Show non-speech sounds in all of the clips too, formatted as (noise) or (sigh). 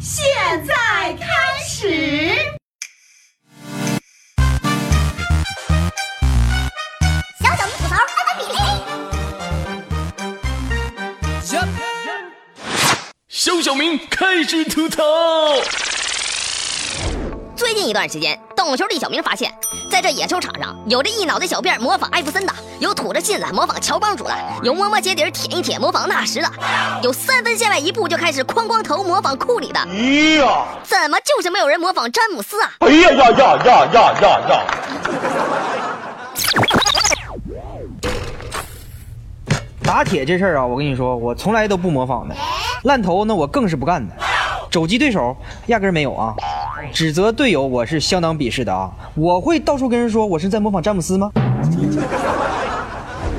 现在开始。小小明吐槽开班比嘞！小小明开始吐槽。最近一段时间，懂球的小明发现，在这野球场上，有着一脑袋小辫模仿艾弗森的，有吐着信子模仿乔帮主的，有摸摸鞋底舔一舔模仿纳什的，有三分线外一步就开始哐哐投模仿库里的。哎呀！怎么就是没有人模仿詹姆斯啊？哎呀呀呀呀呀呀呀！打铁这事儿啊，我跟你说，我从来都不模仿的。烂头那我更是不干的。肘击对手压根儿没有啊。指责队友我是相当鄙视的啊。我会到处跟人说我是在模仿詹姆斯吗？(laughs)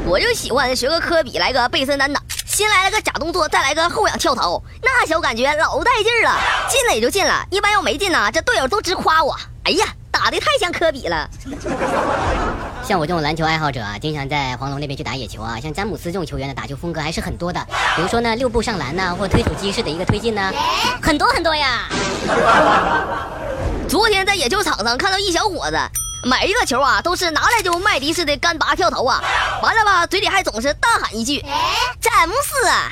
我就喜欢学个科比，来个背身单打，先来了个假动作，再来个后仰跳投，那小感觉老带劲了。进了也就进了，一般要没进呢，这队友都直夸我。哎呀，打的太像科比了。像我这种篮球爱好者啊，经常在黄龙那边去打野球啊。像詹姆斯这种球员的打球风格还是很多的，比如说呢，六步上篮呐，或推土机式的一个推进呢，很多很多呀。昨天在野球场上看到一小伙子，每一个球啊都是拿来就麦迪式的干拔跳投啊，完了吧，嘴里还总是大喊一句：“詹姆斯啊！”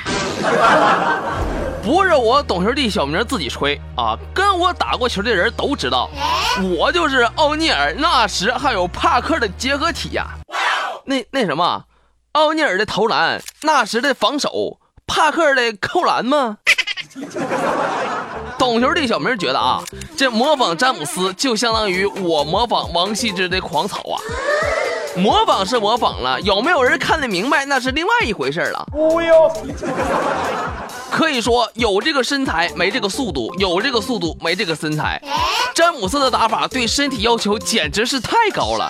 (laughs) 不是我懂球帝小明自己吹啊，跟我打过球的人都知道，我就是奥尼尔、纳什还有帕克的结合体呀。那那什么，奥尼尔的投篮，纳什的防守，帕克的扣篮吗？(laughs) 懂球的小明觉得啊，这模仿詹姆斯就相当于我模仿王羲之的狂草啊。模仿是模仿了，有没有人看得明白那是另外一回事了。忽悠。可以说有这个身材没这个速度，有这个速度没这个身材。詹姆斯的打法对身体要求简直是太高了。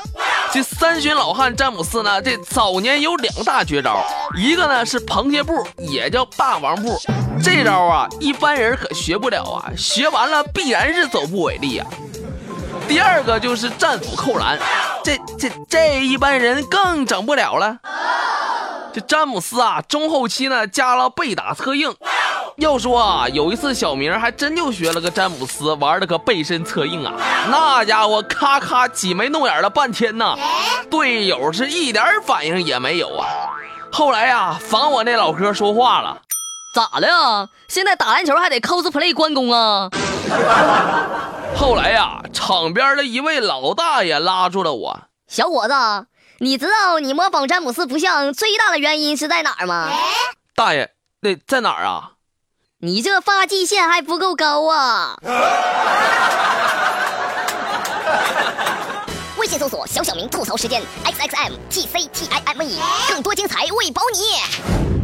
这三旬老汉詹姆斯呢，这早年有两大绝招，一个呢是螃蟹步，也叫霸王步。这招啊，一般人可学不了啊，学完了必然是走步为例啊。第二个就是战斧扣篮，这这这一般人更整不了了。这詹姆斯啊，中后期呢加了背打策应。要说啊，有一次小明还真就学了个詹姆斯，玩了个背身策应啊，那家伙咔咔挤眉弄眼了半天呢，队友是一点反应也没有啊。后来呀，防我那老哥说话了，咋的呀？现在打篮球还得 cosplay 关公啊？后来呀，场边的一位老大爷拉住了我，小伙子，你知道你模仿詹姆斯不像最大的原因是在哪儿吗？大爷，那在哪儿啊？你这发际线还不够高啊！(laughs) 微信搜索“小小明吐槽时间 ”，x x m t c t i m e，更多精彩为保你。